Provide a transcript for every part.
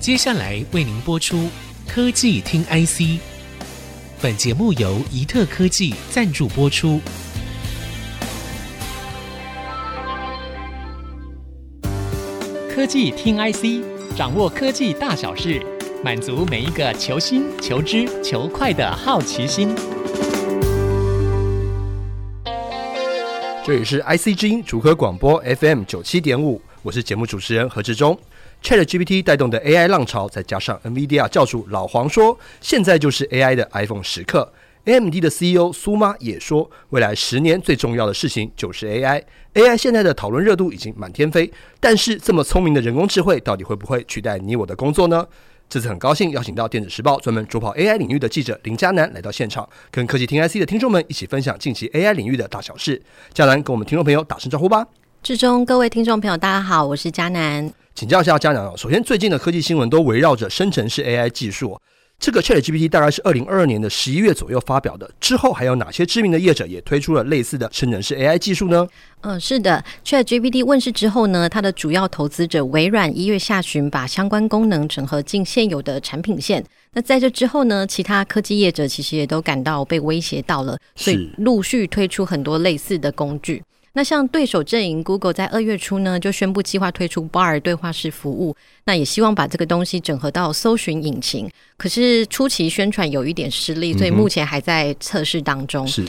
接下来为您播出科技听 IC，本节目由宜特科技赞助播出。科技听 IC，掌握科技大小事，满足每一个求新、求知、求快的好奇心。这里是 IC 之音竹科广播 FM 九七点五，我是节目主持人何志忠。ChatGPT 带动的 AI 浪潮，再加上 NVIDIA 教主老黄说，现在就是 AI 的 iPhone 时刻。AMD 的 CEO 苏妈也说，未来十年最重要的事情就是 AI。AI 现在的讨论热度已经满天飞，但是这么聪明的人工智慧，到底会不会取代你我的工作呢？这次很高兴邀请到电子时报专门主跑 AI 领域的记者林佳南来到现场，跟科技听 IC 的听众们一起分享近期 AI 领域的大小事。佳南跟我们听众朋友打声招呼吧。志中，各位听众朋友，大家好，我是嘉南。请教一下嘉南哦，首先最近的科技新闻都围绕着生成式 AI 技术。这个 ChatGPT 大概是二零二二年的十一月左右发表的，之后还有哪些知名的业者也推出了类似的生成式 AI 技术呢？嗯，是的，ChatGPT 问世之后呢，它的主要投资者微软一月下旬把相关功能整合进现有的产品线。那在这之后呢，其他科技业者其实也都感到被威胁到了，所以陆续推出很多类似的工具。那像对手阵营 Google 在二月初呢，就宣布计划推出 Bard 对话式服务，那也希望把这个东西整合到搜寻引擎。可是初期宣传有一点失利，所以目前还在测试当中。是。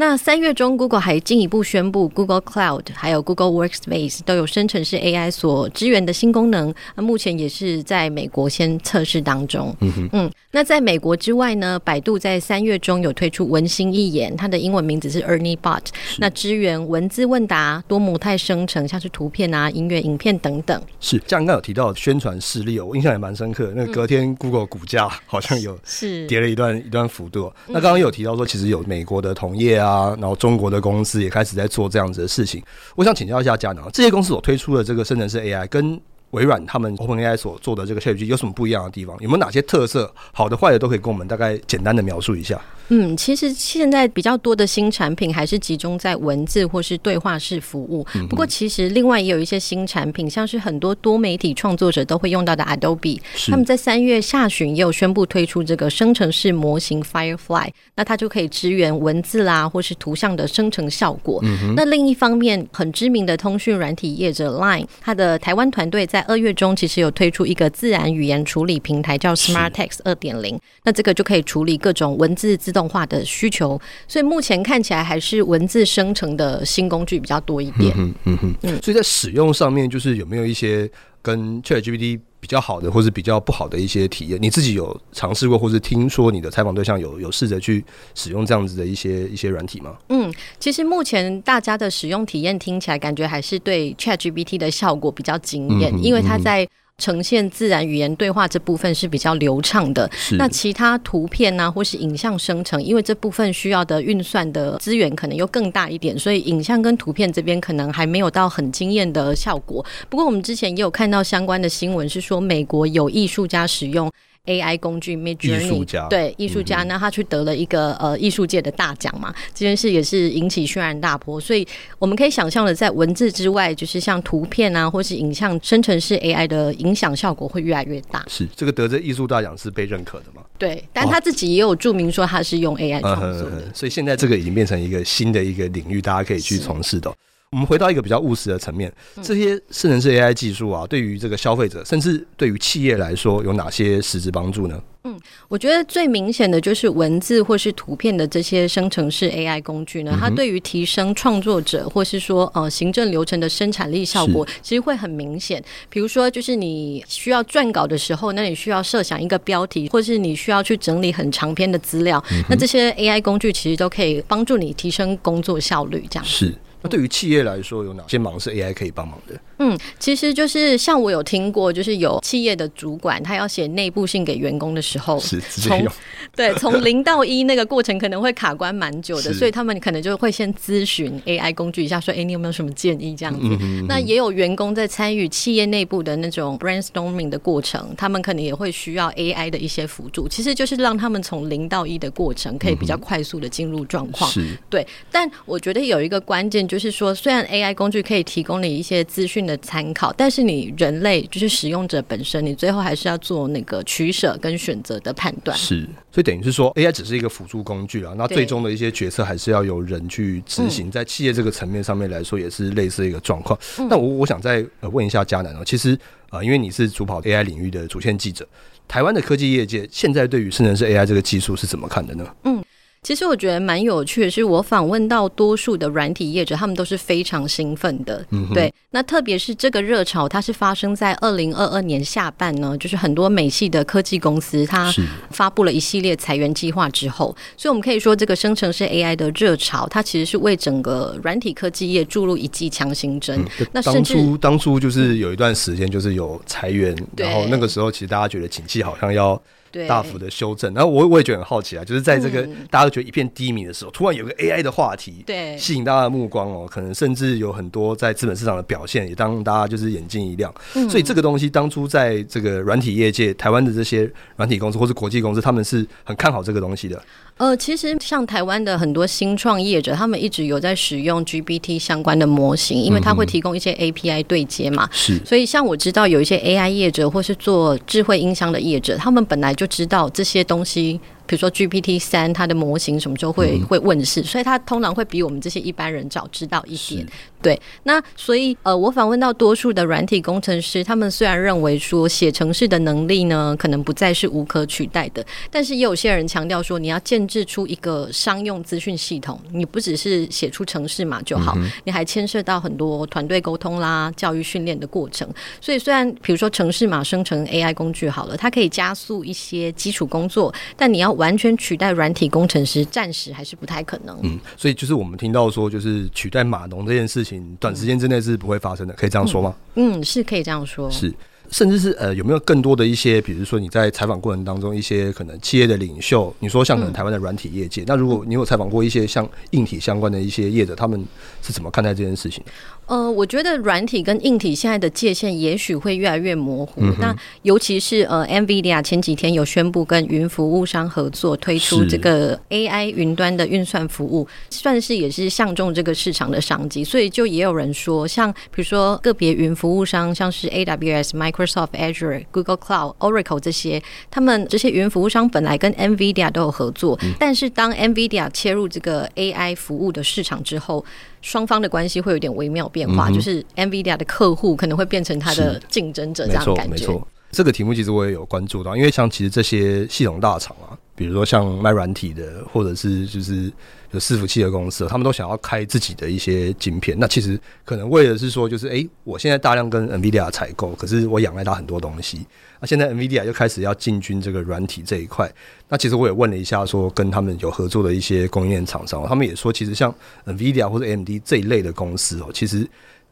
那三月中，Google 还进一步宣布，Google Cloud 还有 Google Workspace 都有生成式 AI 所支援的新功能。那目前也是在美国先测试当中。嗯嗯。那在美国之外呢，百度在三月中有推出文心一言，它的英文名字是 Ernie Bot，那支援文字问答、多模态生成，像是图片啊、音乐、影片等等。是，像刚刚有提到宣传失利哦，我印象也蛮深刻。那隔天 Google 股价好像有是跌了一段一段幅度。那刚刚有提到说，其实有美国的同业啊。啊，然后中国的公司也开始在做这样子的事情。我想请教一下佳能，这些公司所推出的这个生成式 AI 跟微软他们 OpenAI 所做的这个 ChatGPT 有什么不一样的地方？有没有哪些特色？好的、坏的都可以跟我们大概简单的描述一下。嗯，其实现在比较多的新产品还是集中在文字或是对话式服务。不过，其实另外也有一些新产品，像是很多多媒体创作者都会用到的 Adobe，他们在三月下旬也有宣布推出这个生成式模型 Firefly，那它就可以支援文字啦或是图像的生成效果。嗯那另一方面，很知名的通讯软体业者 Line，它的台湾团队在二月中其实有推出一个自然语言处理平台，叫 SmartText 二点零，那这个就可以处理各种文字自动。化的需求，所以目前看起来还是文字生成的新工具比较多一点。嗯嗯嗯嗯。所以在使用上面，就是有没有一些跟 ChatGPT 比较好的，或是比较不好的一些体验？你自己有尝试过，或是听说你的采访对象有有试着去使用这样子的一些一些软体吗？嗯，其实目前大家的使用体验听起来，感觉还是对 ChatGPT 的效果比较惊艳，因为它在。呈现自然语言对话这部分是比较流畅的，那其他图片啊或是影像生成，因为这部分需要的运算的资源可能又更大一点，所以影像跟图片这边可能还没有到很惊艳的效果。不过我们之前也有看到相关的新闻，是说美国有艺术家使用。AI 工具 Midjourney 对艺术家，那他去得了一个呃艺术界的大奖嘛，这件事也是引起轩然大波。所以我们可以想象的，在文字之外，就是像图片啊，或是影像生成式 AI 的影响效果会越来越大。是这个得这艺术大奖是被认可的吗？对，但他自己也有注明说他是用 AI 创作的，哦嗯嗯嗯。所以现在这个已经变成一个新的一个领域，大家可以去从事的。我们回到一个比较务实的层面，这些生成式 AI 技术啊，对于这个消费者，甚至对于企业来说，有哪些实质帮助呢？嗯，我觉得最明显的就是文字或是图片的这些生成式 AI 工具呢，它对于提升创作者或是说呃行政流程的生产力效果，其实会很明显。比如说，就是你需要撰稿的时候，那你需要设想一个标题，或是你需要去整理很长篇的资料，那这些 AI 工具其实都可以帮助你提升工作效率。这样是。那对于企业来说，有哪些忙是 AI 可以帮忙的？嗯，其实就是像我有听过，就是有企业的主管他要写内部信给员工的时候，是直接用。对，从零到一那个过程可能会卡关蛮久的，所以他们可能就会先咨询 AI 工具一下，说：“哎、欸，你有没有什么建议？”这样子。嗯嗯嗯。那也有员工在参与企业内部的那种 brainstorming 的过程，他们可能也会需要 AI 的一些辅助，其实就是让他们从零到一的过程可以比较快速的进入状况。是。对，但我觉得有一个关键就是说，虽然 AI 工具可以提供你一些资讯的参考，但是你人类就是使用者本身，你最后还是要做那个取舍跟选择的判断。是，所以等于是说，AI 只是一个辅助工具啊，那最终的一些决策还是要由人去执行。在企业这个层面上面来说，也是类似一个状况。嗯、那我我想再问一下嘉南哦，其实呃，因为你是主跑 AI 领域的主线记者，台湾的科技业界现在对于生成式 AI 这个技术是怎么看的呢？嗯。其实我觉得蛮有趣的是，我访问到多数的软体业者，他们都是非常兴奋的。嗯，对。那特别是这个热潮，它是发生在二零二二年下半呢，就是很多美系的科技公司，它发布了一系列裁员计划之后，所以我们可以说，这个生成式 AI 的热潮，它其实是为整个软体科技业注入一剂强心针。嗯、那当初当初就是有一段时间就是有裁员，然后那个时候其实大家觉得景气好像要。对，大幅的修正，然后我我也觉得很好奇啊，就是在这个大家都觉得一片低迷的时候，嗯、突然有个 AI 的话题，对，吸引大家的目光哦，可能甚至有很多在资本市场的表现，也当大家就是眼睛一亮。嗯、所以这个东西当初在这个软体业界，台湾的这些软体公司或是国际公司，他们是很看好这个东西的。呃，其实像台湾的很多新创业者，他们一直有在使用 GPT 相关的模型，因为它会提供一些 API 对接嘛。是、嗯，所以像我知道有一些 AI 业者或是做智慧音箱的业者，他们本来就知道这些东西。比如说 GPT 三，它的模型什么时候会、嗯、会问世？所以它通常会比我们这些一般人早知道一点。对，那所以呃，我访问到多数的软体工程师，他们虽然认为说写程式的能力呢，可能不再是无可取代的，但是也有些人强调说，你要建制出一个商用资讯系统，你不只是写出程式码就好，嗯、你还牵涉到很多团队沟通啦、教育训练的过程。所以虽然比如说程式码生成 AI 工具好了，它可以加速一些基础工作，但你要完全取代软体工程师，暂时还是不太可能。嗯，所以就是我们听到说，就是取代码农这件事情，短时间之内是不会发生的，可以这样说吗？嗯，嗯，是可以这样说。是。甚至是呃，有没有更多的一些，比如说你在采访过程当中，一些可能企业的领袖，你说像可能台湾的软体业界，嗯、那如果你有采访过一些像硬体相关的一些业者，他们是怎么看待这件事情？呃，我觉得软体跟硬体现在的界限也许会越来越模糊。嗯、那尤其是呃，NVIDIA 前几天有宣布跟云服务商合作推出这个 AI 云端的运算服务，算是也是相中这个市场的商机。所以就也有人说，像比如说个别云服务商，像是 AWS、Microsoft。Microsoft Azure、Google Cloud、Oracle 这些，他们这些云服务商本来跟 NVIDIA 都有合作，嗯、但是当 NVIDIA 切入这个 AI 服务的市场之后，双方的关系会有点微妙变化，嗯、就是 NVIDIA 的客户可能会变成他的竞争者，这样的感觉。没错，这个题目其实我也有关注到，因为像其实这些系统大厂啊，比如说像卖软体的，或者是就是。有伺服器的公司，他们都想要开自己的一些晶片。那其实可能为的是说，就是哎、我现在大量跟 NVIDIA 采购，可是我仰赖它很多东西。那现在 NVIDIA 又开始要进军这个软体这一块。那其实我也问了一下，说跟他们有合作的一些供应链厂商，他们也说，其实像 NVIDIA 或者 AMD 这一类的公司哦，其实。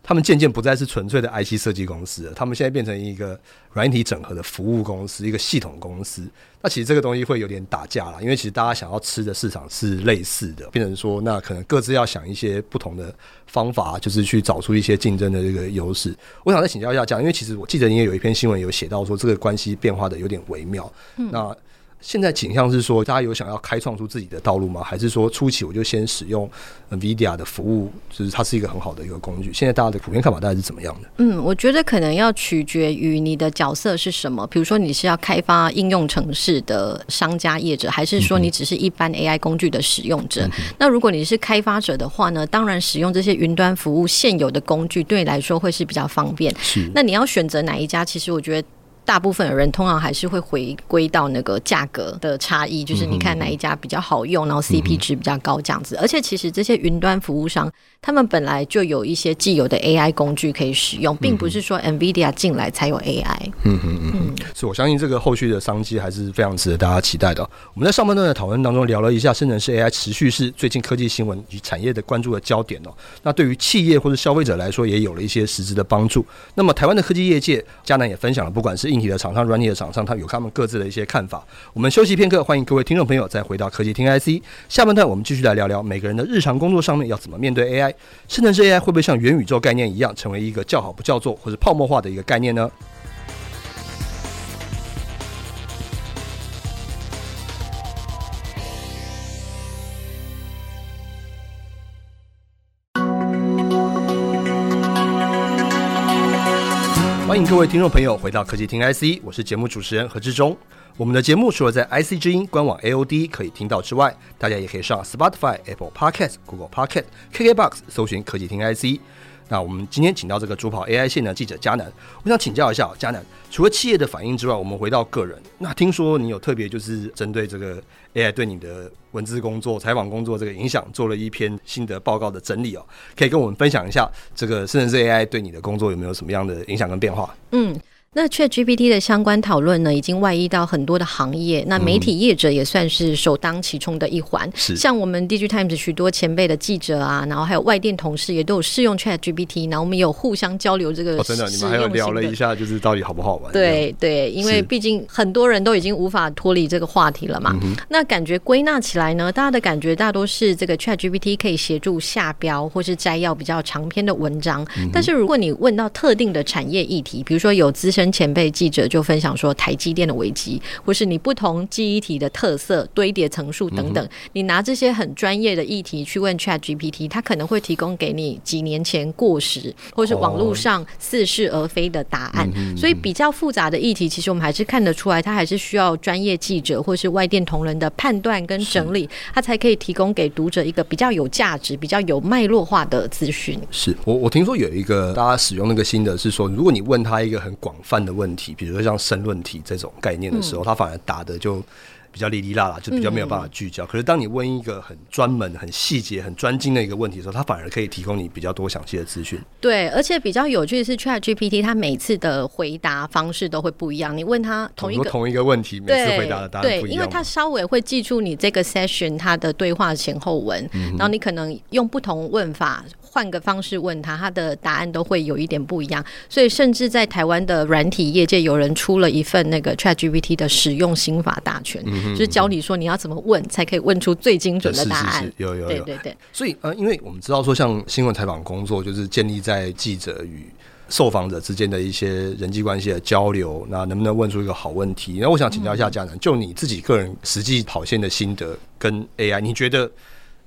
他们渐渐不再是纯粹的 IC 设计公司了，他们现在变成一个软体整合的服务公司，一个系统公司。那其实这个东西会有点打架了，因为其实大家想要吃的市场是类似的，变成说那可能各自要想一些不同的方法，就是去找出一些竞争的这个优势。我想再请教一下，这样，因为其实我记得你也有一篇新闻有写到说这个关系变化的有点微妙。嗯，那。现在倾向是说，大家有想要开创出自己的道路吗？还是说初期我就先使用 NVIDIA 的服务，就是它是一个很好的一个工具？现在大家的普遍看法大概是怎么样的？嗯，我觉得可能要取决于你的角色是什么。比如说你是要开发应用城市的商家业者，还是说你只是一般 AI 工具的使用者？嗯、那如果你是开发者的话呢？当然使用这些云端服务现有的工具对你来说会是比较方便。是，那你要选择哪一家？其实我觉得。大部分的人通常还是会回归到那个价格的差异，就是你看哪一家比较好用，然后 CP 值比较高这样子。而且其实这些云端服务商，他们本来就有一些既有的 AI 工具可以使用，并不是说 NVIDIA 进来才有 AI。嗯嗯嗯，所以我相信这个后续的商机还是非常值得大家期待的。我们在上半段的讨论当中聊了一下生成式 AI 持续是最近科技新闻与产业的关注的焦点哦。那对于企业或者消费者来说，也有了一些实质的帮助。那么台湾的科技业界，嘉南也分享了，不管是硬体的厂商、软体的厂商，他有他们各自的一些看法。我们休息片刻，欢迎各位听众朋友再回到科技听 IC。下半段我们继续来聊聊每个人的日常工作上面要怎么面对 AI。甚至是 AI 会不会像元宇宙概念一样，成为一个叫好不叫座或者泡沫化的一个概念呢？各位听众朋友回到科技听 IC，我是节目主持人何志忠。我们的节目除了在 IC 之音官网 AOD 可以听到之外，大家也可以上 Spotify、Apple Podcast、Google Podcast、KKBox 搜寻科技听 IC。那我们今天请到这个主跑 AI 线的记者嘉南，我想请教一下嘉南，除了企业的反应之外，我们回到个人，那听说你有特别就是针对这个 AI 对你的文字工作、采访工作这个影响，做了一篇心得报告的整理哦，可以跟我们分享一下这个生成式 AI 对你的工作有没有什么样的影响跟变化？嗯。那 ChatGPT 的相关讨论呢，已经外溢到很多的行业。那媒体业者也算是首当其冲的一环。是、嗯，像我们 DIGITIMES 许多前辈的记者啊，然后还有外电同事也都有试用 ChatGPT，然后我们有互相交流这个、哦。真的，你们还有聊了一下，就是到底好不好玩？对对，因为毕竟很多人都已经无法脱离这个话题了嘛。那感觉归纳起来呢，大家的感觉大多是这个 ChatGPT 可以协助下标或是摘要比较长篇的文章。嗯、但是如果你问到特定的产业议题，比如说有资深前辈记者就分享说，台积电的危机，或是你不同记忆体的特色、堆叠层数等等，你拿这些很专业的议题去问 ChatGPT，它可能会提供给你几年前过时，或是网络上似是而非的答案。所以比较复杂的议题，其实我们还是看得出来，它还是需要专业记者或是外电同仁的判断跟整理，它才可以提供给读者一个比较有价值、比较有脉络化的资讯。是我我听说有一个大家使用那个心得是说，如果你问他一个很广泛的问题。比如说像申论题这种概念的时候，他反而答的就比较哩哩啦啦，就比较没有办法聚焦。可是当你问一个很专门、很细节、很专精的一个问题的时候，他反而可以提供你比较多详细的资讯。对，而且比较有趣的是，ChatGPT 它每次的回答方式都会不一样。你问他同一个同一个问题，每次回答的答案不一样。对，因为他稍微会记住你这个 session 它的对话前后文，嗯、然后你可能用不同问法。换个方式问他，他的答案都会有一点不一样。所以，甚至在台湾的软体业界，有人出了一份那个 ChatGPT 的使用心法大全，嗯，就是教你说你要怎么问才可以问出最精准的答案。是是是有有有，对对对。所以呃，因为我们知道说，像新闻采访工作，就是建立在记者与受访者之间的一些人际关系的交流，那能不能问出一个好问题？那我想请教一下嘉南，就你自己个人实际跑线的心得跟 AI，你觉得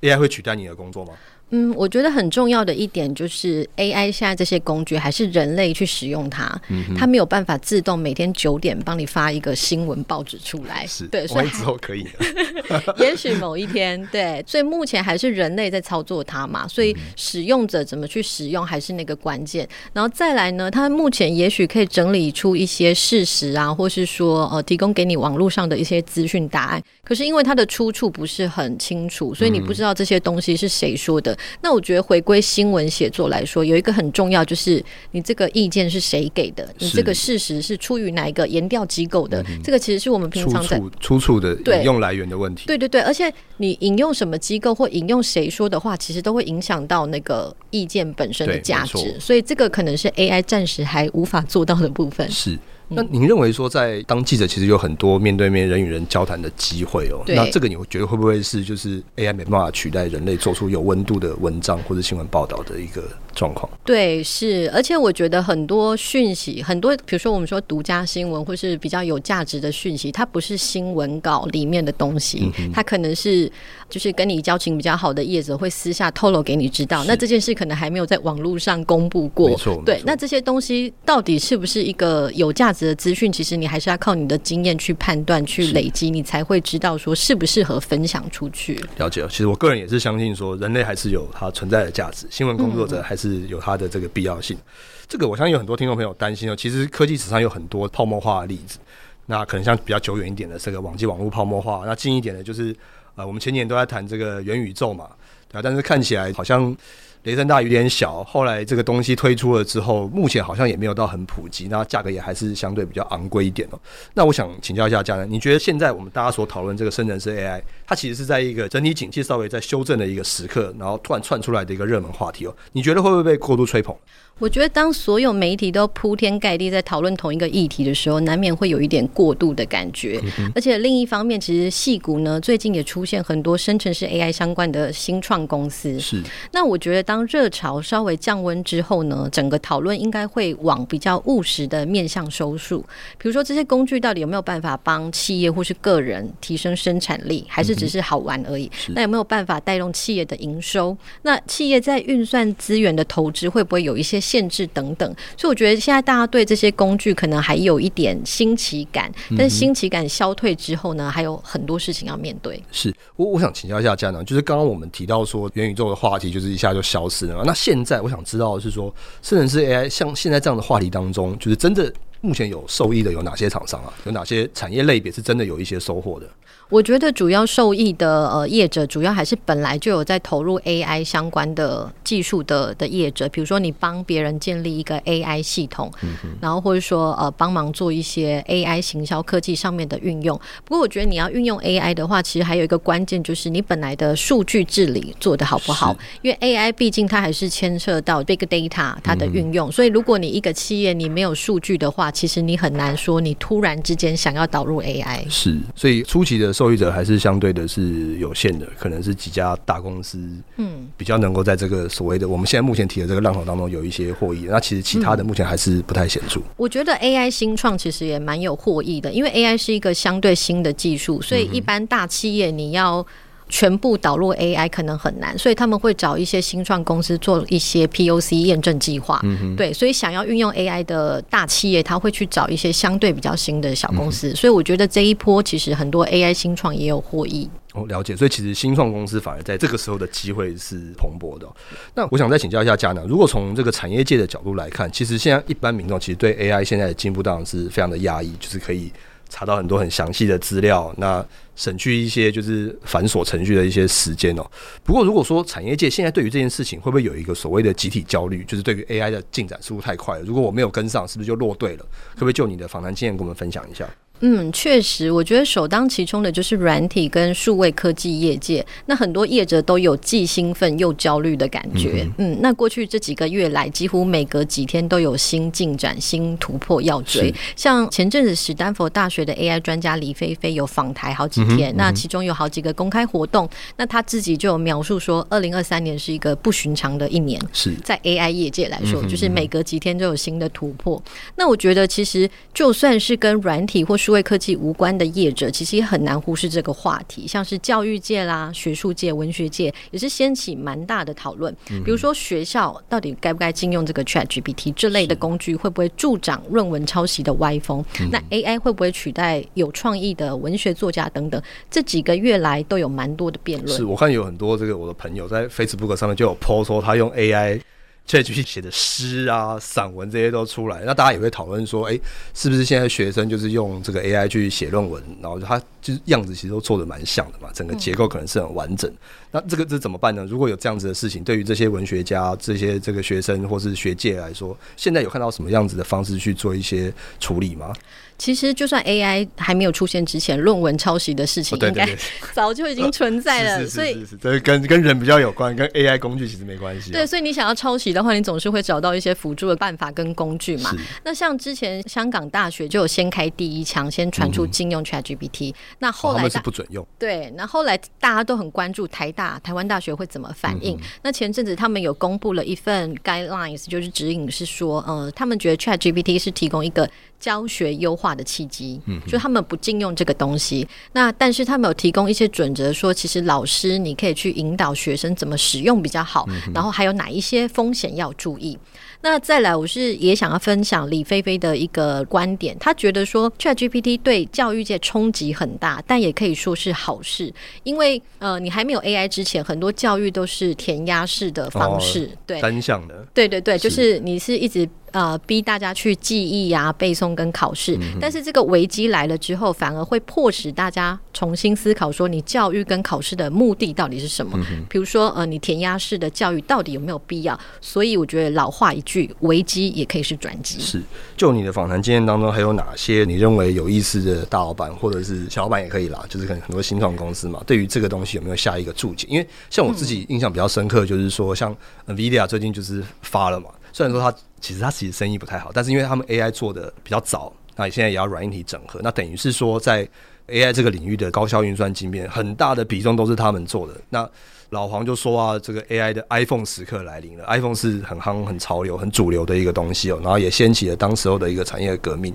AI 会取代你的工作吗？嗯，我觉得很重要的一点就是 AI 现在这些工具还是人类去使用它，嗯、它没有办法自动每天九点帮你发一个新闻报纸出来。是，对，所以之后可以。也许某一天，对，所以目前还是人类在操作它嘛，所以使用者怎么去使用还是那个关键。然后再来呢，它目前也许可以整理出一些事实啊，或是说呃提供给你网络上的一些资讯答案。可是因为它的出处不是很清楚，所以你不知道这些东西是谁说的。那我觉得回归新闻写作来说，有一个很重要，就是你这个意见是谁给的，你这个事实是出于哪一个研调机构的，这个其实是我们平常在出处的引用来源的问题。对对对，而且你引用什么机构或引用谁说的话，其实都会影响到那个意见本身的价值，所以这个可能是 AI 暂时还无法做到的部分。是。那您认为说，在当记者其实有很多面对面人与人交谈的机会哦。那这个你会觉得会不会是就是 AI 没办法取代人类做出有温度的文章或者新闻报道的一个状况？对，是。而且我觉得很多讯息，很多比如说我们说独家新闻或是比较有价值的讯息，它不是新闻稿里面的东西，嗯、它可能是就是跟你交情比较好的业者会私下透露给你知道。那这件事可能还没有在网络上公布过。没错。对。那这些东西到底是不是一个有价值？的资讯，其实你还是要靠你的经验去判断、去累积，你才会知道说适不适合分享出去。了解了，其实我个人也是相信说，人类还是有它存在的价值，新闻工作者还是有它的这个必要性。嗯、这个我相信有很多听众朋友担心哦，其实科技史上有很多泡沫化的例子，那可能像比较久远一点的这个网际网络泡沫化，那近一点的就是呃，我们前年都在谈这个元宇宙嘛，对啊，但是看起来好像。雷声大雨点小，后来这个东西推出了之后，目前好像也没有到很普及，那价格也还是相对比较昂贵一点哦。那我想请教一下嘉南，你觉得现在我们大家所讨论这个生成式 AI，它其实是在一个整体景气稍微在修正的一个时刻，然后突然窜出来的一个热门话题哦？你觉得会不会被过度吹捧？我觉得当所有媒体都铺天盖地在讨论同一个议题的时候，难免会有一点过度的感觉。嗯、而且另一方面，其实戏股呢最近也出现很多生成式 AI 相关的新创公司。是。那我觉得当热潮稍微降温之后呢，整个讨论应该会往比较务实的面向收束。比如说，这些工具到底有没有办法帮企业或是个人提升生产力，还是只是好玩而已？嗯、那有没有办法带动企业的营收？那企业在运算资源的投资会不会有一些限制等等？所以我觉得现在大家对这些工具可能还有一点新奇感，但是新奇感消退之后呢，还有很多事情要面对。是我我想请教一下嘉南，就是刚刚我们提到说元宇宙的话题，就是一下就消失了嘛。那现在我想知道的是说，甚至是 AI 像现在这样的话题当中，就是真的目前有受益的有哪些厂商啊？有哪些产业类别是真的有一些收获的？我觉得主要受益的呃业者，主要还是本来就有在投入 AI 相关的技术的的业者，比如说你帮别人建立一个 AI 系统，嗯、然后或者说呃帮忙做一些 AI 行销科技上面的运用。不过我觉得你要运用 AI 的话，其实还有一个关键就是你本来的数据治理做得好不好？因为 AI 毕竟它还是牵涉到 big data 它的运用，嗯、所以如果你一个企业你没有数据的话，其实你很难说你突然之间想要导入 AI。是，所以初期的。受益者还是相对的是有限的，可能是几家大公司，嗯，比较能够在这个所谓的我们现在目前提的这个浪潮当中有一些获益。那其实其他的目前还是不太显著。我觉得 AI 新创其实也蛮有获益的，因为 AI 是一个相对新的技术，所以一般大企业你要。全部导入 AI 可能很难，所以他们会找一些新创公司做一些 POC 验证计划。对，所以想要运用 AI 的大企业，他会去找一些相对比较新的小公司。嗯、所以我觉得这一波其实很多 AI 新创也有获益。哦，了解。所以其实新创公司反而在这个时候的机会是蓬勃的。那我想再请教一下嘉南，如果从这个产业界的角度来看，其实现在一般民众其实对 AI 现在的进步当然是非常的压抑，就是可以。查到很多很详细的资料，那省去一些就是繁琐程序的一些时间哦。不过如果说产业界现在对于这件事情会不会有一个所谓的集体焦虑，就是对于 AI 的进展速度太快了，如果我没有跟上，是不是就落队了？可不可以就你的访谈经验跟我们分享一下？嗯，确实，我觉得首当其冲的就是软体跟数位科技业界。那很多业者都有既兴奋又焦虑的感觉。嗯，嗯，那过去这几个月来，几乎每隔几天都有新进展、新突破要追。像前阵子史丹佛大学的 AI 专家李飞飞有访台好几天，嗯嗯、那其中有好几个公开活动，那他自己就有描述说，二零二三年是一个不寻常的一年。是在 AI 业界来说，就是每隔几天都有新的突破。那我觉得，其实就算是跟软体或数数位科技无关的业者，其实也很难忽视这个话题。像是教育界啦、学术界、文学界，也是掀起蛮大的讨论。比如说，学校到底该不该禁用这个 ChatGPT 这类的工具，会不会助长论文抄袭的歪风？是那 AI 会不会取代有创意的文学作家等等？这几个月来都有蛮多的辩论。是我看有很多这个我的朋友在 Facebook 上面就有 po 说他用 AI。这些去写的诗啊、散文这些都出来，那大家也会讨论说，哎、是不是现在学生就是用这个 AI 去写论文，然后他就是样子其实都做的蛮像的嘛，整个结构可能是很完整。嗯、那这个这怎么办呢？如果有这样子的事情，对于这些文学家、这些这个学生或是学界来说，现在有看到什么样子的方式去做一些处理吗？其实，就算 AI 还没有出现之前，论文抄袭的事情应该 早就已经存在了。所以，这跟跟人比较有关，跟 AI 工具其实没关系。对，所以你想要抄袭的话，你总是会找到一些辅助的办法跟工具嘛。那像之前香港大学就有先开第一枪，先传出禁用 ChatGPT。那后来是不准用。对，那后来大家都很关注台大、台湾大学会怎么反应。那前阵子他们有公布了一份 guidelines，就是指引，是说，呃，他们觉得 ChatGPT 是提供一个。教学优化的契机，嗯，就他们不禁用这个东西，那但是他们有提供一些准则，说其实老师你可以去引导学生怎么使用比较好，然后还有哪一些风险要注意。那再来，我是也想要分享李菲菲的一个观点，她觉得说 ChatGPT 对教育界冲击很大，但也可以说是好事，因为呃，你还没有 AI 之前，很多教育都是填鸭式的方式，哦、对，单向的，对对对，就是你是一直。呃，逼大家去记忆啊、背诵跟考试，嗯、但是这个危机来了之后，反而会迫使大家重新思考，说你教育跟考试的目的到底是什么？嗯、比如说，呃，你填鸭式的教育到底有没有必要？所以我觉得老话一句，危机也可以是转机。是，就你的访谈经验当中，还有哪些你认为有意思的大老板或者是小老板也可以啦？就是可能很多新创公司嘛，对于这个东西有没有下一个注解？因为像我自己印象比较深刻，就是说像 NVIDIA 最近就是发了嘛。虽然说它其实它其实生意不太好，但是因为他们 AI 做的比较早，那现在也要软硬体整合，那等于是说在 AI 这个领域的高效运算晶片，很大的比重都是他们做的。那老黄就说啊，这个 AI 的 iPhone 时刻来临了，iPhone 是很夯、很潮流、很主流的一个东西哦，然后也掀起了当时候的一个产业革命。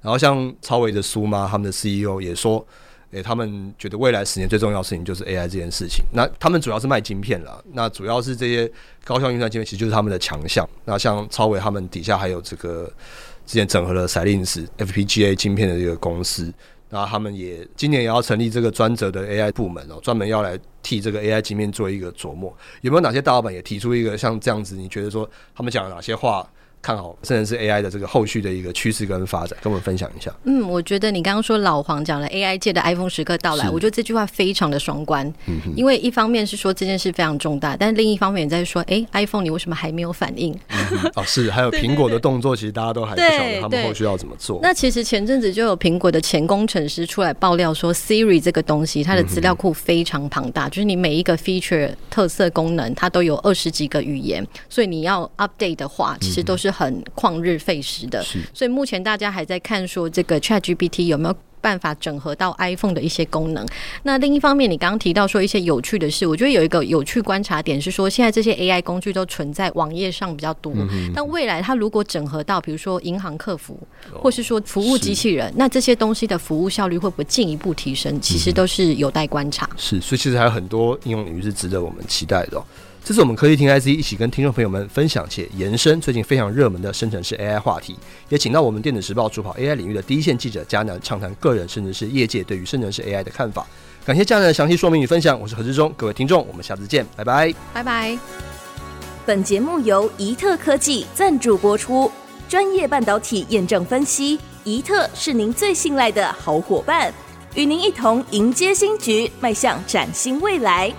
然后像超微的苏妈他们的 CEO 也说，诶，他们觉得未来十年最重要的事情就是 AI 这件事情。那他们主要是卖晶片啦，那主要是这些高效运算晶片，其实就是他们的强项。那像超微他们底下还有这个之前整合了 Xilinx FPGA 晶片的这个公司。然后他们也今年也要成立这个专责的 AI 部门哦，专门要来替这个 AI 晶片做一个琢磨。有没有哪些大老板也提出一个像这样子？你觉得说他们讲了哪些话？看好，甚至是 AI 的这个后续的一个趋势跟发展，跟我们分享一下。嗯，我觉得你刚刚说老黄讲了 AI 界的 iPhone 时刻到来，我觉得这句话非常的双关。嗯哼，因为一方面是说这件事非常重大，但另一方面也在说，哎、欸，iPhone 你为什么还没有反应？嗯、哦，是，还有苹果的动作，其实大家都还不晓得他们后续要怎么做。那其实前阵子就有苹果的前工程师出来爆料说，Siri 这个东西它的资料库非常庞大，嗯、就是你每一个 feature 特色功能，它都有二十几个语言，所以你要 update 的话，其实都是很旷日。费时的，所以目前大家还在看说这个 ChatGPT 有没有办法整合到 iPhone 的一些功能。那另一方面，你刚刚提到说一些有趣的事，我觉得有一个有趣观察点是说，现在这些 AI 工具都存在网页上比较多，嗯、但未来它如果整合到比如说银行客服，或是说服务机器人，哦、那这些东西的服务效率会不会进一步提升？其实都是有待观察。是，所以其实还有很多应用领域是值得我们期待的、哦。这是我们科技厅 IC 一起跟听众朋友们分享且延伸最近非常热门的生成式 AI 话题，也请到我们电子时报主跑 AI 领域的第一线记者嘉南畅谈个人甚至是业界对于生成式 AI 的看法。感谢这样的详细说明与分享，我是何志忠，各位听众，我们下次见，拜拜，拜拜。本节目由宜特科技赞助播出，专业半导体验证分析，宜特是您最信赖的好伙伴，与您一同迎接新局，迈向崭新未来。